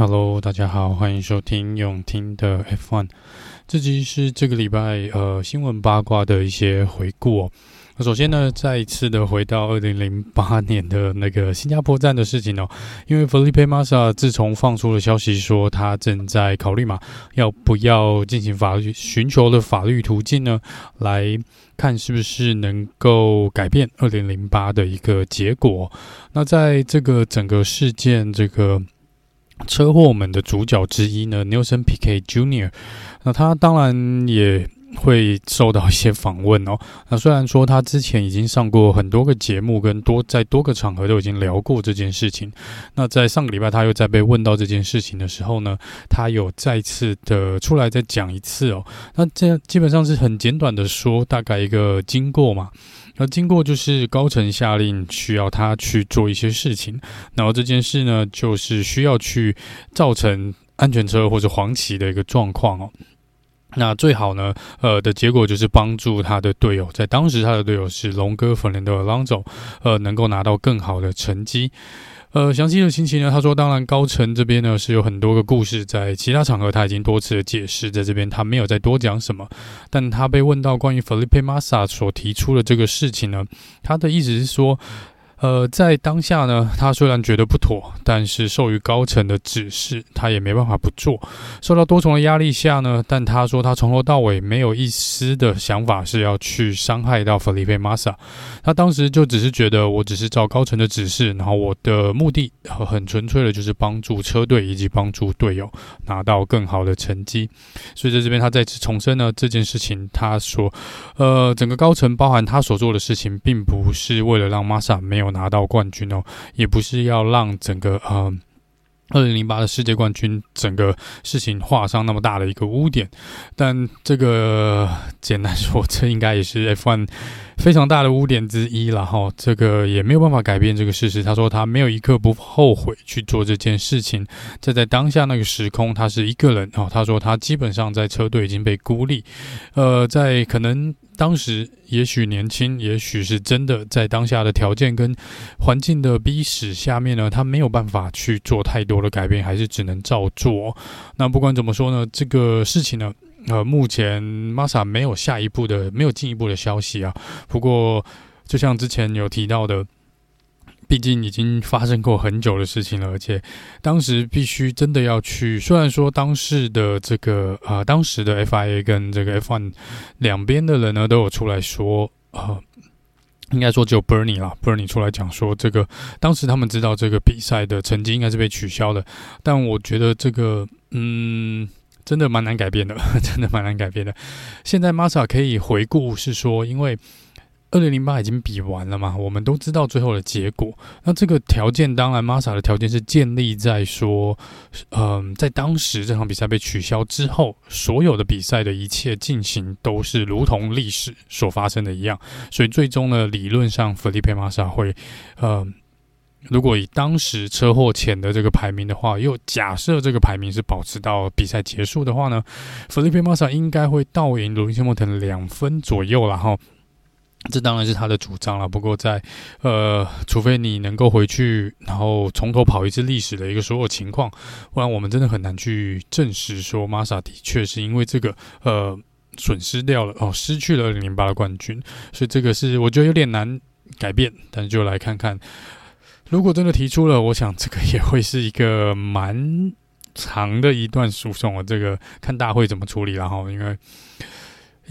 Hello，大家好，欢迎收听永听的 F1。这集是这个礼拜呃新闻八卦的一些回顾哦。那首先呢，再一次的回到二零零八年的那个新加坡站的事情哦。因为 Felipe Massa 自从放出了消息说他正在考虑嘛，要不要进行法律寻求的法律途径呢，来看是不是能够改变二零零八的一个结果。那在这个整个事件这个。车祸们的主角之一呢，Nelson Piquet Jr.，那他当然也会受到一些访问哦。那虽然说他之前已经上过很多个节目，跟多在多个场合都已经聊过这件事情。那在上个礼拜他又在被问到这件事情的时候呢，他有再次的出来再讲一次哦。那这基本上是很简短的说，大概一个经过嘛。那经过就是高层下令需要他去做一些事情，然后这件事呢，就是需要去造成安全车或者黄旗的一个状况哦。那最好呢，呃的结果就是帮助他的队友，在当时他的队友是龙哥粉莲的朗佐呃，能够拿到更好的成绩。呃，详细的情形呢？他说，当然高层这边呢是有很多个故事，在其他场合他已经多次的解释，在这边他没有再多讲什么。但他被问到关于 Felipe Massa 所提出的这个事情呢，他的意思是说。呃，在当下呢，他虽然觉得不妥，但是受于高层的指示，他也没办法不做。受到多重的压力下呢，但他说他从头到尾没有一丝的想法是要去伤害到 Felipe Massa。他当时就只是觉得，我只是照高层的指示，然后我的目的很纯粹的就是帮助车队以及帮助队友拿到更好的成绩。所以在这边，他再次重申呢，这件事情他说，呃，整个高层包含他所做的事情，并不是为了让马萨没有。拿到冠军哦，也不是要让整个呃二零零八的世界冠军整个事情画上那么大的一个污点，但这个简单说，这应该也是 F one 非常大的污点之一了哈。这个也没有办法改变这个事实。他说他没有一刻不后悔去做这件事情。这在当下那个时空，他是一个人哦。他说他基本上在车队已经被孤立，呃，在可能。当时也许年轻，也许是真的，在当下的条件跟环境的逼使下面呢，他没有办法去做太多的改变，还是只能照做。那不管怎么说呢，这个事情呢，呃，目前 Massa 没有下一步的，没有进一步的消息啊。不过，就像之前有提到的。毕竟已经发生过很久的事情了，而且当时必须真的要去。虽然说当时的这个呃，当时的 FIA 跟这个 F1 两边的人呢都有出来说，呃，应该说只有 Bernie 啦，Bernie 出来讲说，这个当时他们知道这个比赛的成绩应该是被取消的，但我觉得这个嗯，真的蛮难改变的，真的蛮难改变的。现在马萨可以回顾是说，因为。二零零八已经比完了嘛，我们都知道最后的结果。那这个条件，当然马萨的条件是建立在说，嗯、在当时这场比赛被取消之后，所有的比赛的一切进行都是如同历史所发生的一样。所以最终呢，理论上，Felipe Massa 会，嗯，如果以当时车祸前的这个排名的话，又假设这个排名是保持到比赛结束的话呢，Felipe Massa 应该会倒赢 Lewis Hamilton 两分左右，然后。这当然是他的主张了。不过在，呃，除非你能够回去，然后从头跑一次历史的一个所有情况，不然我们真的很难去证实说马萨的确是因为这个呃损失掉了哦，失去了二零零八的冠军。所以这个是我觉得有点难改变。但是就来看看，如果真的提出了，我想这个也会是一个蛮长的一段诉讼啊。这个看大会怎么处理了哈，因为。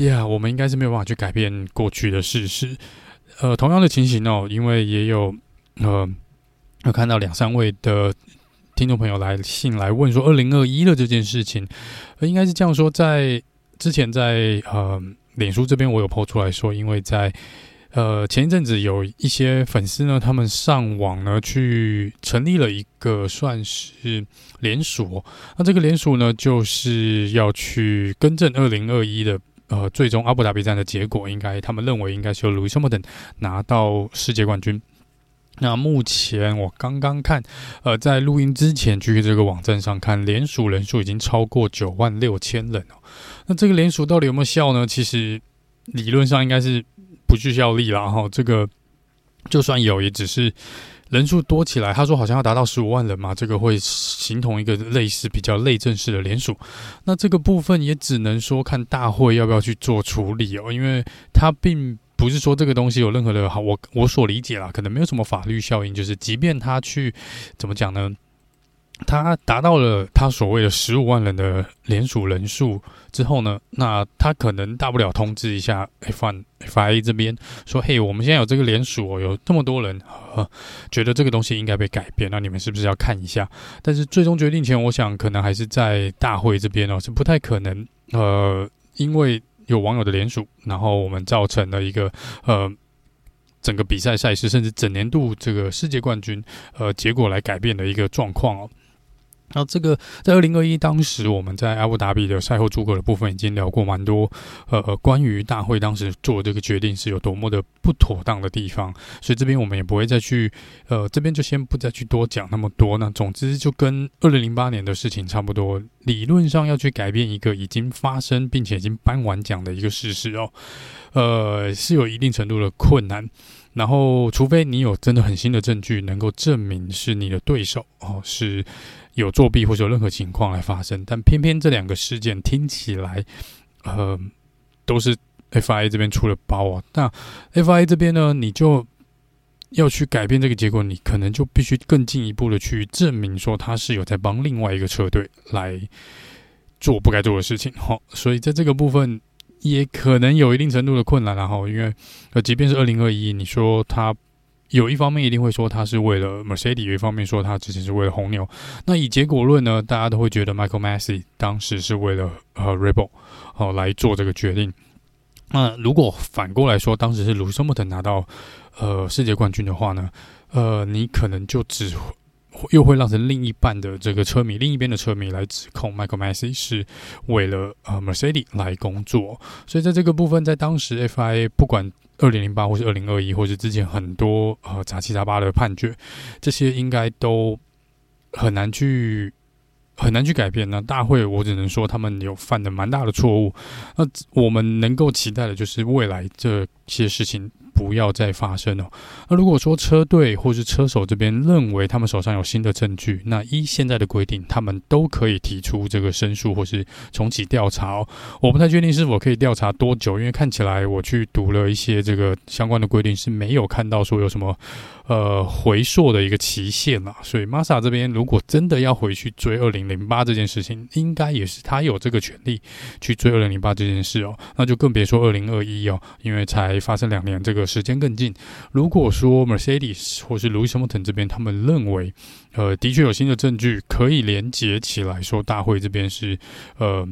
呀我们应该是没有办法去改变过去的事实。呃，同样的情形哦，因为也有呃，有看到两三位的听众朋友来信来问说，二零二一的这件事情，应该是这样说，在之前在呃，脸书这边我有 po 出来说，因为在呃前一阵子有一些粉丝呢，他们上网呢去成立了一个算是联署，那这个联署呢，就是要去更正二零二一的。呃，最终阿布达比站的结果，应该他们认为应该是由路易斯·莫等拿到世界冠军。那目前我刚刚看，呃，在录音之前去这个网站上看，联署人数已经超过九万六千人哦。那这个联署到底有没有效呢？其实理论上应该是不具效力了哈。这个就算有，也只是人数多起来，他说好像要达到十五万人嘛，这个会形同一个类似比较类正式的联署。那这个部分也只能说看大会要不要去做处理哦，因为他并不是说这个东西有任何的好，我我所理解啦，可能没有什么法律效应，就是即便他去怎么讲呢？他达到了他所谓的十五万人的联署人数之后呢，那他可能大不了通知一下 F1 FIA 这边说：“嘿，我们现在有这个联署哦，有这么多人，呃，觉得这个东西应该被改变，那你们是不是要看一下？”但是最终决定权，我想可能还是在大会这边哦，是不太可能。呃，因为有网友的联署，然后我们造成了一个呃。整个比赛赛事，甚至整年度这个世界冠军，呃，结果来改变的一个状况哦。那这个在二零二一当时，我们在阿布达比的赛后诸葛的部分已经聊过蛮多，呃，关于大会当时做这个决定是有多么的不妥当的地方，所以这边我们也不会再去，呃，这边就先不再去多讲那么多。那总之就跟二零零八年的事情差不多，理论上要去改变一个已经发生并且已经颁完奖的一个事实哦，呃，是有一定程度的困难。然后，除非你有真的很新的证据能够证明是你的对手哦，是。有作弊或者有任何情况来发生，但偏偏这两个事件听起来，呃，都是 FIA 这边出了包啊。那 FIA 这边呢，你就要去改变这个结果，你可能就必须更进一步的去证明说他是有在帮另外一个车队来做不该做的事情。好，所以在这个部分也可能有一定程度的困难。然后，因为呃，即便是二零二一，你说他。有一方面一定会说他是为了 Mercedes，有一方面说他之前是为了红牛。那以结果论呢，大家都会觉得 Michael Massey 当时是为了呃 Rebel 哦来做这个决定。那如果反过来说，当时是卢森伯特拿到呃世界冠军的话呢，呃，你可能就只会又会让成另一半的这个车迷，另一边的车迷来指控 Michael Masi 是为了呃 Mercedes 来工作。所以在这个部分，在当时 FIA 不管。二零零八，或是二零二一，或是之前很多呃杂七杂八的判决，这些应该都很难去很难去改变。那大会，我只能说他们有犯的蛮大的错误。那我们能够期待的就是未来这些事情。不要再发生了。那如果说车队或是车手这边认为他们手上有新的证据，那依现在的规定，他们都可以提出这个申诉或是重启调查哦。我不太确定是否可以调查多久，因为看起来我去读了一些这个相关的规定，是没有看到说有什么。呃，回溯的一个期限啦，所以 m a s a 这边如果真的要回去追二零零八这件事情，应该也是他有这个权利去追二零零八这件事哦。那就更别说二零二一哦，因为才发生两年，这个时间更近。如果说 Mercedes 或是 Louis Hamilton 这边他们认为，呃，的确有新的证据可以连接起来说，大会这边是呃，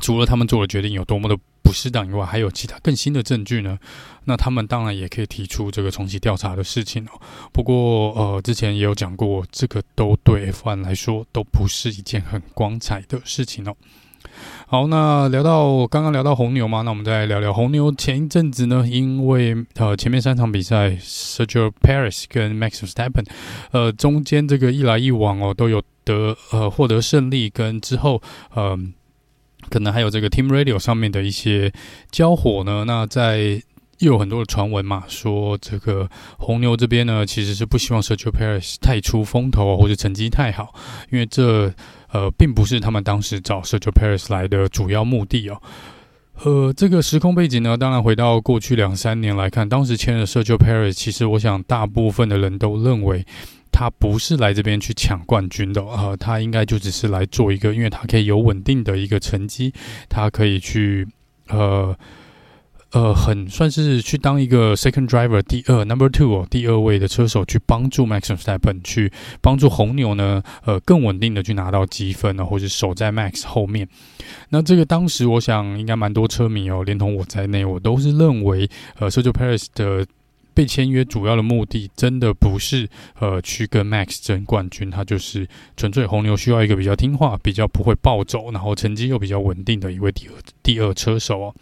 除了他们做的决定有多么的。不适当以外，还有其他更新的证据呢？那他们当然也可以提出这个重启调查的事情哦。不过，呃，之前也有讲过，这个都对 F1 来说都不是一件很光彩的事情哦。好，那聊到刚刚聊到红牛嘛，那我们再聊聊红牛。前一阵子呢，因为呃前面三场比赛，Sergio Perez 跟 Max Stappen，呃中间这个一来一往哦，都有得呃获得胜利，跟之后嗯。呃可能还有这个 Team Radio 上面的一些交火呢。那在又有很多的传闻嘛，说这个红牛这边呢，其实是不希望 Sergio Perez 太出风头或者成绩太好，因为这呃并不是他们当时找 Sergio Perez 来的主要目的哦。呃，这个时空背景呢，当然回到过去两三年来看，当时签了 Sergio Perez，其实我想大部分的人都认为。他不是来这边去抢冠军的，呃，他应该就只是来做一个，因为他可以有稳定的一个成绩，他可以去，呃，呃，很算是去当一个 second driver，第二 number two 哦，第二位的车手去帮助 Max Verstappen 去帮助红牛呢，呃，更稳定的去拿到积分呢，或者守在 Max 后面。那这个当时我想应该蛮多车迷哦，连同我在内，我都是认为，呃，Sergio Perez 的。被签约主要的目的，真的不是呃去跟 Max 争冠军，他就是纯粹红牛需要一个比较听话、比较不会暴走，然后成绩又比较稳定的一位第二第二车手哦。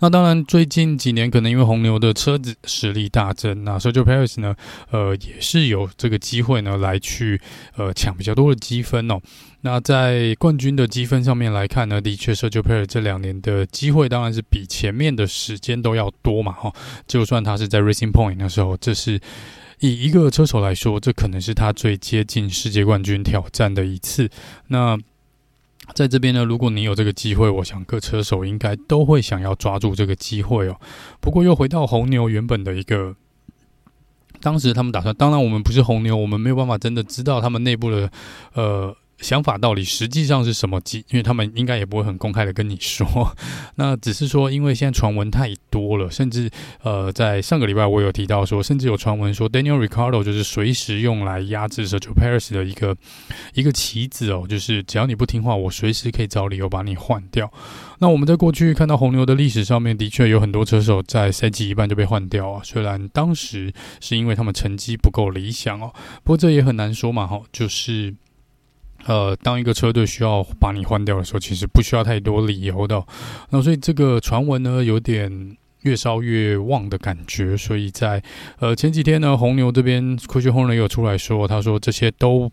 那当然，最近几年可能因为红牛的车子实力大增，那 Sergio Perez 呢，呃，也是有这个机会呢来去呃抢比较多的积分哦。那在冠军的积分上面来看呢，的确 Sergio Perez 这两年的机会当然是比前面的时间都要多嘛，哈。就算他是在 Racing Point 的时候，这是以一个车手来说，这可能是他最接近世界冠军挑战的一次。那在这边呢，如果你有这个机会，我想各车手应该都会想要抓住这个机会哦。不过又回到红牛原本的一个，当时他们打算，当然我们不是红牛，我们没有办法真的知道他们内部的呃。想法到底实际上是什么？因为他们应该也不会很公开的跟你说，那只是说，因为现在传闻太多了，甚至呃，在上个礼拜我有提到说，甚至有传闻说，Daniel Ricardo 就是随时用来压制 Sergio Perez 的一个一个棋子哦，就是只要你不听话，我随时可以找理由把你换掉。那我们在过去看到红牛的历史上面，的确有很多车手在赛季一半就被换掉啊，虽然当时是因为他们成绩不够理想哦，不过这也很难说嘛，哈，就是。呃，当一个车队需要把你换掉的时候，其实不需要太多理由的。那所以这个传闻呢，有点越烧越旺的感觉。所以在呃前几天呢，红牛这边科学红人有出来说，他说这些都。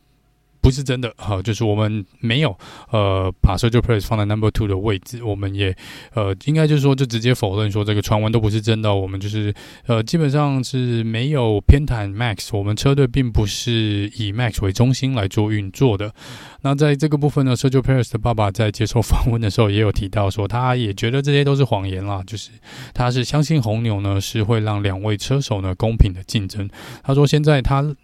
不是真的，好，就是我们没有呃把 Sergio Perez 放在 Number Two 的位置，我们也呃应该就是说就直接否认说这个传闻都不是真的，我们就是呃基本上是没有偏袒 Max，我们车队并不是以 Max 为中心来做运作的。那在这个部分呢，Sergio Perez 的爸爸在接受访问的时候也有提到说，他也觉得这些都是谎言啦，就是他是相信红牛呢是会让两位车手呢公平的竞争。他说现在他。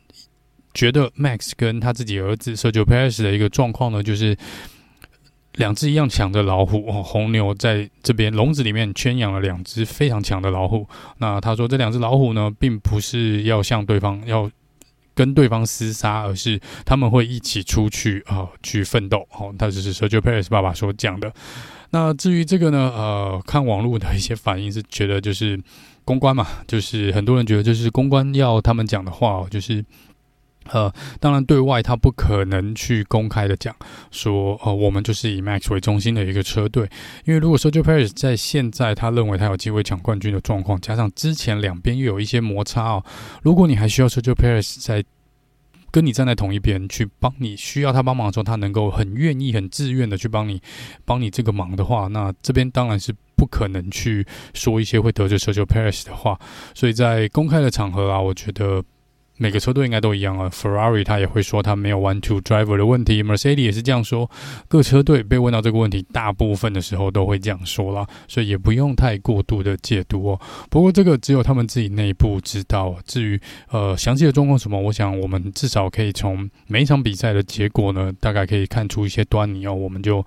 觉得 Max 跟他自己儿子 Sergio Perez 的一个状况呢，就是两只一样强的老虎哦。红牛在这边笼子里面圈养了两只非常强的老虎。那他说这两只老虎呢，并不是要向对方要跟对方厮杀，而是他们会一起出去啊、去奋斗。哦，他只是 Sergio Perez 爸爸所讲的。那至于这个呢，呃，看网络的一些反应是觉得就是公关嘛，就是很多人觉得就是公关要他们讲的话，就是。呃，当然，对外他不可能去公开的讲说，呃，我们就是以 Max 为中心的一个车队，因为如果 Sergio Perez 在现在他认为他有机会抢冠军的状况，加上之前两边又有一些摩擦哦，如果你还需要 Sergio Perez 在跟你站在同一边去帮你需要他帮忙的时候，他能够很愿意、很自愿的去帮你帮你这个忙的话，那这边当然是不可能去说一些会得罪 Sergio Perez 的话，所以在公开的场合啊，我觉得。每个车队应该都一样啊，Ferrari 他也会说他没有 one two driver 的问题，Mercedes 也是这样说。各车队被问到这个问题，大部分的时候都会这样说啦，所以也不用太过度的解读哦。不过这个只有他们自己内部知道。至于呃详细的状况什么，我想我们至少可以从每一场比赛的结果呢，大概可以看出一些端倪哦。我们就。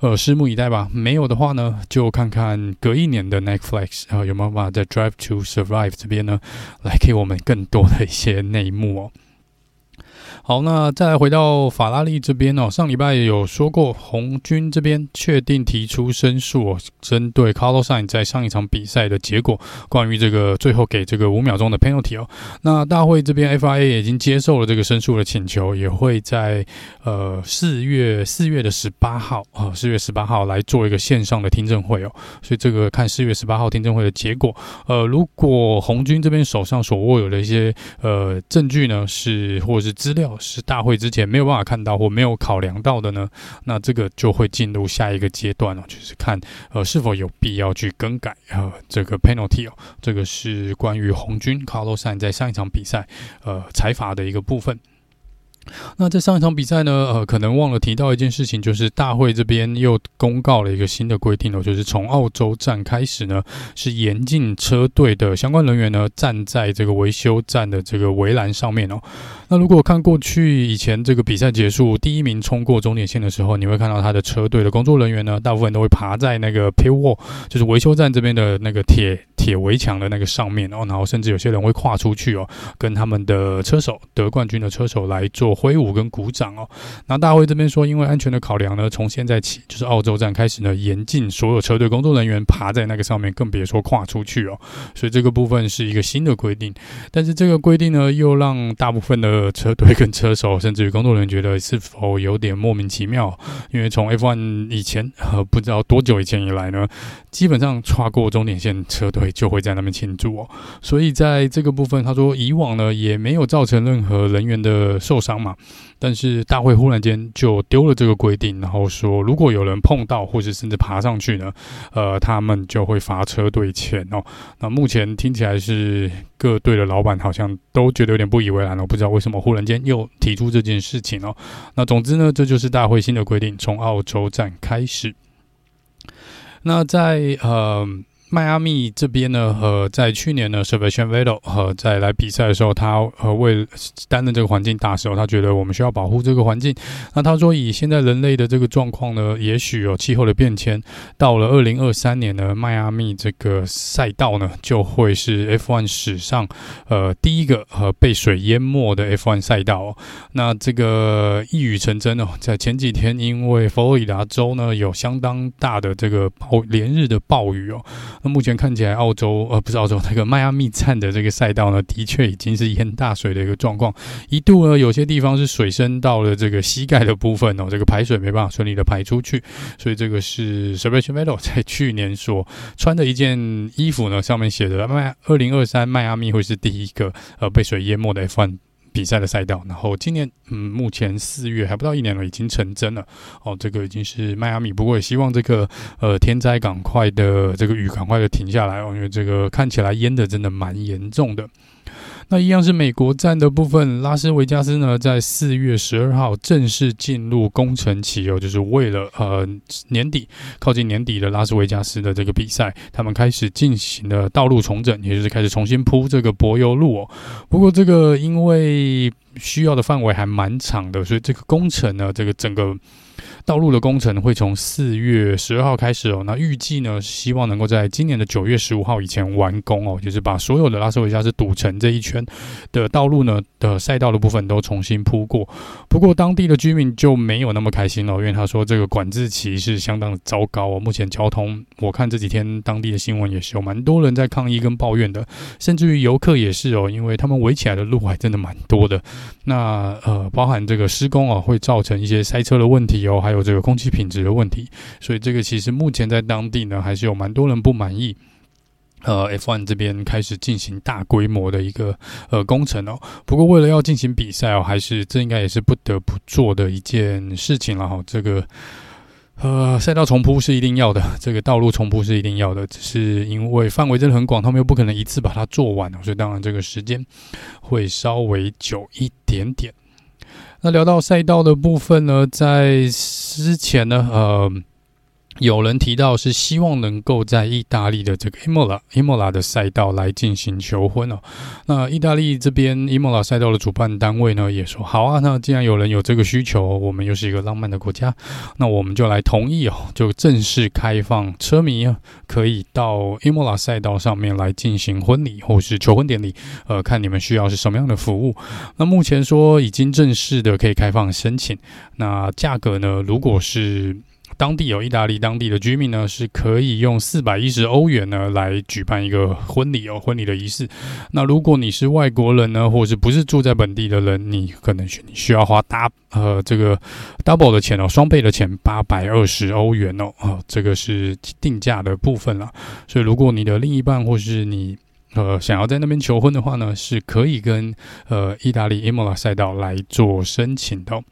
呃，拭目以待吧。没有的话呢，就看看隔一年的 Netflix 啊、呃，有没有办法在 Drive to Survive 这边呢，来给我们更多的一些内幕哦。好，那再来回到法拉利这边哦。上礼拜也有说过，红军这边确定提出申诉哦，针对 Carlos Sain 在上一场比赛的结果，关于这个最后给这个五秒钟的 penalty 哦。那大会这边 FIA 已经接受了这个申诉的请求，也会在呃四月四月的十八号啊，四月十八号来做一个线上的听证会哦。所以这个看四月十八号听证会的结果，呃，如果红军这边手上所握有的一些呃证据呢，是或者是资料。是大会之前没有办法看到或没有考量到的呢，那这个就会进入下一个阶段了，就是看呃是否有必要去更改呃这个 penalty 哦，这个是关于红军 Carlosan 在上一场比赛呃裁罚的一个部分。那在上一场比赛呢，呃，可能忘了提到一件事情，就是大会这边又公告了一个新的规定哦，就是从澳洲站开始呢，是严禁车队的相关人员呢站在这个维修站的这个围栏上面哦。那如果看过去以前这个比赛结束，第一名冲过终点线的时候，你会看到他的车队的工作人员呢，大部分都会爬在那个 pit wall，就是维修站这边的那个铁铁围墙的那个上面哦，然后甚至有些人会跨出去哦，跟他们的车手得冠军的车手来做。挥舞跟鼓掌哦。那大会这边说，因为安全的考量呢，从现在起就是澳洲站开始呢，严禁所有车队工作人员爬在那个上面，更别说跨出去哦。所以这个部分是一个新的规定。但是这个规定呢，又让大部分的车队跟车手，甚至于工作人员觉得是否有点莫名其妙？因为从 F1 以前，呃，不知道多久以前以来呢，基本上跨过终点线，车队就会在那边庆祝哦。所以在这个部分，他说以往呢也没有造成任何人员的受伤。嘛。但是大会忽然间就丢了这个规定，然后说如果有人碰到或是甚至爬上去呢，呃，他们就会罚车队钱哦。那目前听起来是各队的老板好像都觉得有点不以为然哦，不知道为什么忽然间又提出这件事情哦。那总之呢，这就是大会新的规定，从澳洲站开始。那在呃。迈阿密这边呢，呃，在去年呢，Sebastian Vettel 呃，在来比赛的时候，他呃为担任这个环境大使，他觉得我们需要保护这个环境。那他说，以现在人类的这个状况呢，也许有气候的变迁，到了二零二三年呢，迈阿密这个赛道呢，就会是 F1 史上呃第一个呃被水淹没的 F1 赛道哦。那这个一语成真哦，在前几天，因为佛罗里达州呢有相当大的这个暴连日的暴雨哦。目前看起来，澳洲呃不是澳洲，那个迈阿密站的这个赛道呢，的确已经是淹大水的一个状况。一度呢，有些地方是水深到了这个膝盖的部分哦，这个排水没办法顺利的排出去。所以这个是 Sebastian Vettel 在去年所穿的一件衣服呢，上面写的迈二零二三迈阿密会是第一个呃被水淹没的 F1。比赛的赛道，然后今年嗯，目前四月还不到一年了，已经成真了哦。这个已经是迈阿密，不过也希望这个呃天灾赶快的这个雨赶快的停下来哦，因为这个看起来淹的真的蛮严重的。那一样是美国站的部分，拉斯维加斯呢，在四月十二号正式进入工程期哦，就是为了呃年底靠近年底的拉斯维加斯的这个比赛，他们开始进行了道路重整，也就是开始重新铺这个柏油路哦。不过这个因为需要的范围还蛮长的，所以这个工程呢，这个整个。道路的工程会从四月十二号开始哦，那预计呢，希望能够在今年的九月十五号以前完工哦，就是把所有的拉斯维加斯赌城这一圈的道路呢的赛道的部分都重新铺过。不过当地的居民就没有那么开心了，因为他说这个管制期是相当的糟糕哦。目前交通，我看这几天当地的新闻也是有蛮多人在抗议跟抱怨的，甚至于游客也是哦，因为他们围起来的路还真的蛮多的。那呃，包含这个施工啊，会造成一些塞车的问题哦，还有。有这个空气品质的问题，所以这个其实目前在当地呢，还是有蛮多人不满意。呃，F1 这边开始进行大规模的一个呃工程哦。不过为了要进行比赛哦，还是这应该也是不得不做的一件事情了哈。这个呃赛道重铺是一定要的，这个道路重铺是一定要的，只是因为范围真的很广，他们又不可能一次把它做完，所以当然这个时间会稍微久一点点。那聊到赛道的部分呢，在之前呢，呃。有人提到是希望能够在意大利的这个 Imola Imola 的赛道来进行求婚哦。那意大利这边 Imola 赛道的主办单位呢也说好啊。那既然有人有这个需求，我们又是一个浪漫的国家，那我们就来同意哦，就正式开放车迷啊可以到 Imola 赛道上面来进行婚礼或是求婚典礼。呃，看你们需要是什么样的服务。那目前说已经正式的可以开放申请。那价格呢，如果是当地有意大利当地的居民呢，是可以用四百一十欧元呢来举办一个婚礼哦，婚礼的仪式。那如果你是外国人呢，或者是不是住在本地的人，你可能需需要花大呃这个 double 的钱哦，双倍的钱，八百二十欧元哦，啊，这个是定价的部分了。所以如果你的另一半或是你呃想要在那边求婚的话呢，是可以跟呃意大利 Imola 赛道来做申请的。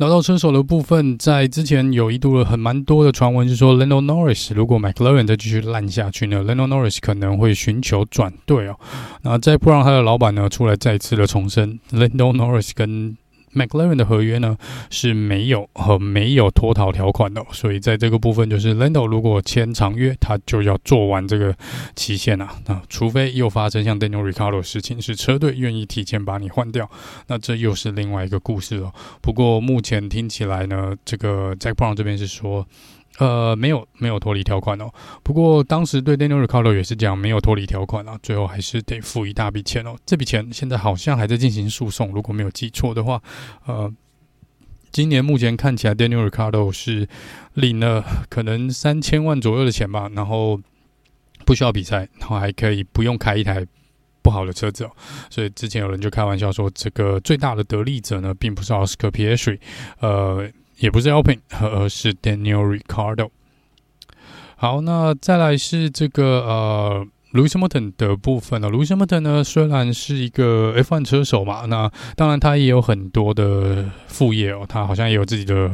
聊到车手的部分，在之前有一度很蛮多的传闻，就说 Lando Norris 如果 McLaren 再继续烂下去呢，Lando Norris 可能会寻求转队哦。那再不让他的老板呢出来再次的重申，Lando Norris 跟 McLaren 的合约呢是没有和没有脱逃条款的，所以在这个部分就是 Lando 如果签长约，他就要做完这个期限啊。那除非又发生像 Daniel Ricciardo 的事情，是车队愿意提前把你换掉，那这又是另外一个故事了。不过目前听起来呢，这个 Jack Brown 这边是说。呃，没有没有脱离条款哦。不过当时对 Daniel Ricciardo 也是讲没有脱离条款啊，最后还是得付一大笔钱哦。这笔钱现在好像还在进行诉讼，如果没有记错的话，呃，今年目前看起来 Daniel Ricciardo 是领了可能三千万左右的钱吧，然后不需要比赛，然后还可以不用开一台不好的车子哦。所以之前有人就开玩笑说，这个最大的得利者呢，并不是 Oscar Piastri，呃。也不是 Alpin，而是 Daniel Ricardo。好，那再来是这个呃 Lewis Hamilton 的部分呢，Lewis Hamilton 呢，虽然是一个 F1 车手嘛，那当然他也有很多的副业哦，他好像也有自己的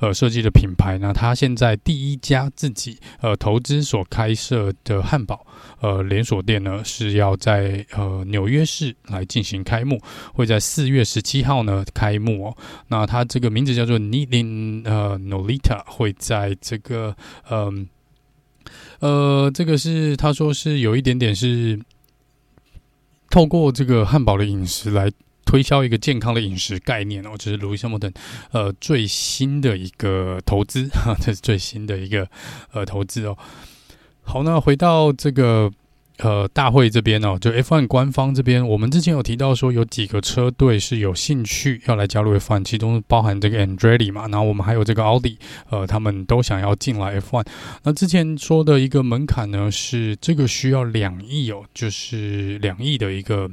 呃设计的品牌。那他现在第一家自己呃投资所开设的汉堡呃连锁店呢，是要在呃纽约市来进行开幕，会在四月十七号呢开幕哦。那他这个名字叫做 Needing 呃 Nolita，会在这个嗯。呃，这个是他说是有一点点是透过这个汉堡的饮食来推销一个健康的饮食概念哦，这是路易斯·汉密尔顿呃最新的一个投资哈，这是最新的一个呃投资哦。好，那回到这个。呃，大会这边哦，就 F1 官方这边，我们之前有提到说有几个车队是有兴趣要来加入 F1，其中包含这个 Andretti 嘛，然后我们还有这个奥迪，呃，他们都想要进来 F1。那之前说的一个门槛呢，是这个需要两亿哦，就是两亿的一个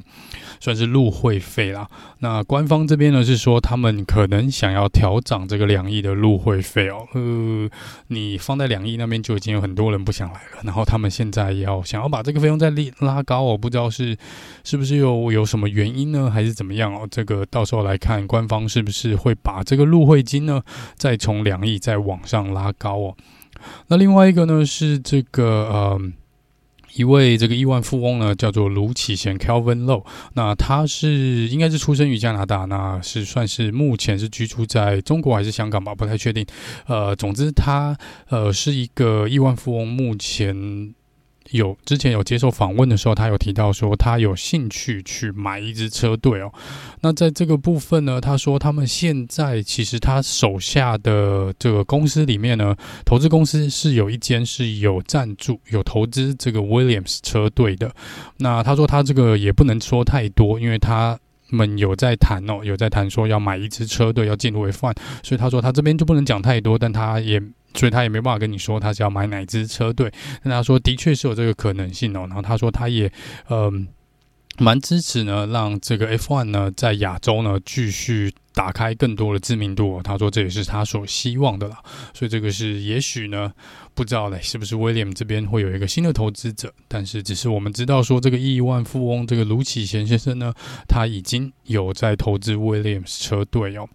算是入会费啦。那官方这边呢是说他们可能想要调涨这个两亿的入会费哦，呃，你放在两亿那边就已经有很多人不想来了，然后他们现在要想要把这个费用。在拉高，我不知道是是不是有有什么原因呢，还是怎么样哦？这个到时候来看官方是不是会把这个入会金呢，再从两亿再往上拉高哦。那另外一个呢是这个呃一位这个亿万富翁呢，叫做卢启贤 （Kelvin Low，那他是应该是出生于加拿大，那是算是目前是居住在中国还是香港吧，不太确定。呃，总之他呃是一个亿万富翁，目前。有之前有接受访问的时候，他有提到说他有兴趣去买一支车队哦。那在这个部分呢，他说他们现在其实他手下的这个公司里面呢，投资公司是有一间是有赞助、有投资这个 Williams 车队的。那他说他这个也不能说太多，因为他们有在谈哦，有在谈说要买一支车队要进入 F1，所以他说他这边就不能讲太多，但他也。所以他也没办法跟你说他是要买哪支车队，但他说的确是有这个可能性哦。然后他说他也嗯蛮支持呢，让这个 F1 呢在亚洲呢继续打开更多的知名度。他说这也是他所希望的啦。所以这个是也许呢不知道嘞，是不是威廉这边会有一个新的投资者？但是只是我们知道说这个亿万富翁这个卢启贤先生呢，他已经有在投资威廉车队哦。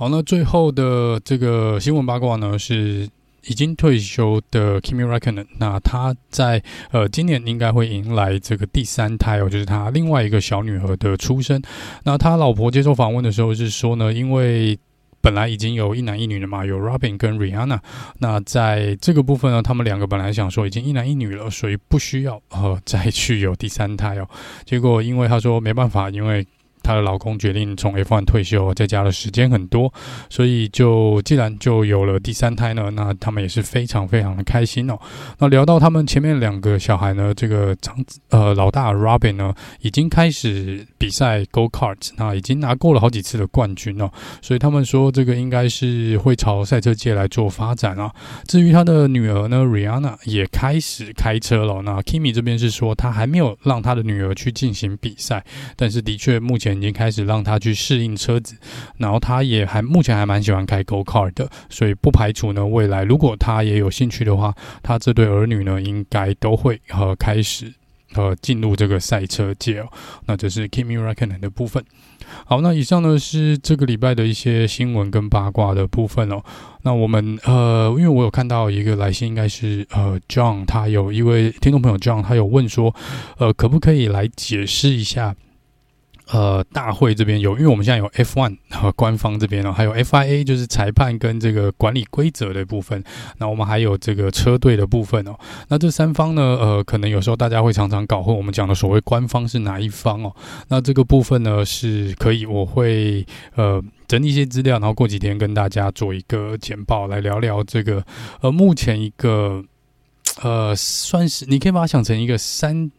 好，那最后的这个新闻八卦呢，是已经退休的 Kimi Räikkönen。那他在呃今年应该会迎来这个第三胎哦，就是他另外一个小女儿的出生。那他老婆接受访问的时候是说呢，因为本来已经有一男一女了嘛，有 Robin 跟 Rihanna。那在这个部分呢，他们两个本来想说已经一男一女了，所以不需要呃再去有第三胎哦。结果因为他说没办法，因为她的老公决定从 F1 退休，在家的时间很多，所以就既然就有了第三胎呢，那他们也是非常非常的开心哦。那聊到他们前面两个小孩呢，这个长呃老大 Robin 呢，已经开始比赛 Go Kart，那已经拿过了好几次的冠军哦，所以他们说这个应该是会朝赛车界来做发展啊。至于他的女儿呢，Rihanna 也开始开车了。那 Kimi 这边是说他还没有让他的女儿去进行比赛，但是的确目前。已经开始让他去适应车子，然后他也还目前还蛮喜欢开 Go Kart 的，所以不排除呢，未来如果他也有兴趣的话，他这对儿女呢应该都会呃开始呃进入这个赛车界哦。那这是 Kimi Räikkönen 的部分。好，那以上呢是这个礼拜的一些新闻跟八卦的部分哦。那我们呃，因为我有看到一个来信，应该是呃 John，他有一位听众朋友 John，他有问说，呃，可不可以来解释一下？呃，大会这边有，因为我们现在有 F1 和官方这边哦，还有 FIA 就是裁判跟这个管理规则的部分。那我们还有这个车队的部分哦。那这三方呢，呃，可能有时候大家会常常搞混，我们讲的所谓官方是哪一方哦？那这个部分呢，是可以，我会呃整理一些资料，然后过几天跟大家做一个简报，来聊聊这个呃目前一个呃算是你可以把它想成一个三。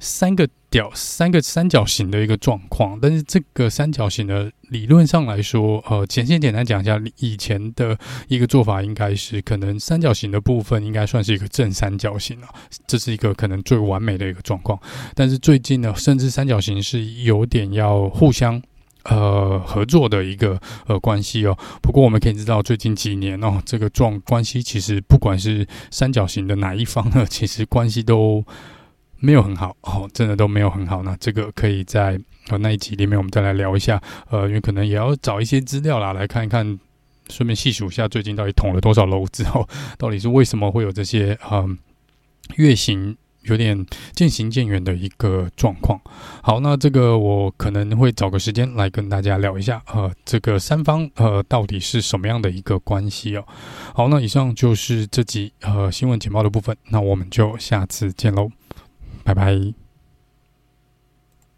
三个屌，三个三角形的一个状况，但是这个三角形的理论上来说，呃，简先简单讲一下，以前的一个做法应该是，可能三角形的部分应该算是一个正三角形了，这是一个可能最完美的一个状况。但是最近呢，甚至三角形是有点要互相呃合作的一个呃关系哦。不过我们可以知道，最近几年哦，这个状关系其实不管是三角形的哪一方呢，其实关系都没有很好哦，真的都没有很好。那这个可以在呃那一集里面我们再来聊一下，呃，因为可能也要找一些资料啦，来看一看，顺便细数一下最近到底捅了多少娄之后，到底是为什么会有这些嗯、呃、月行。有点渐行渐远的一个状况。好，那这个我可能会找个时间来跟大家聊一下，呃，这个三方呃到底是什么样的一个关系哦。好，那以上就是这集呃新闻简报的部分，那我们就下次见喽，拜拜。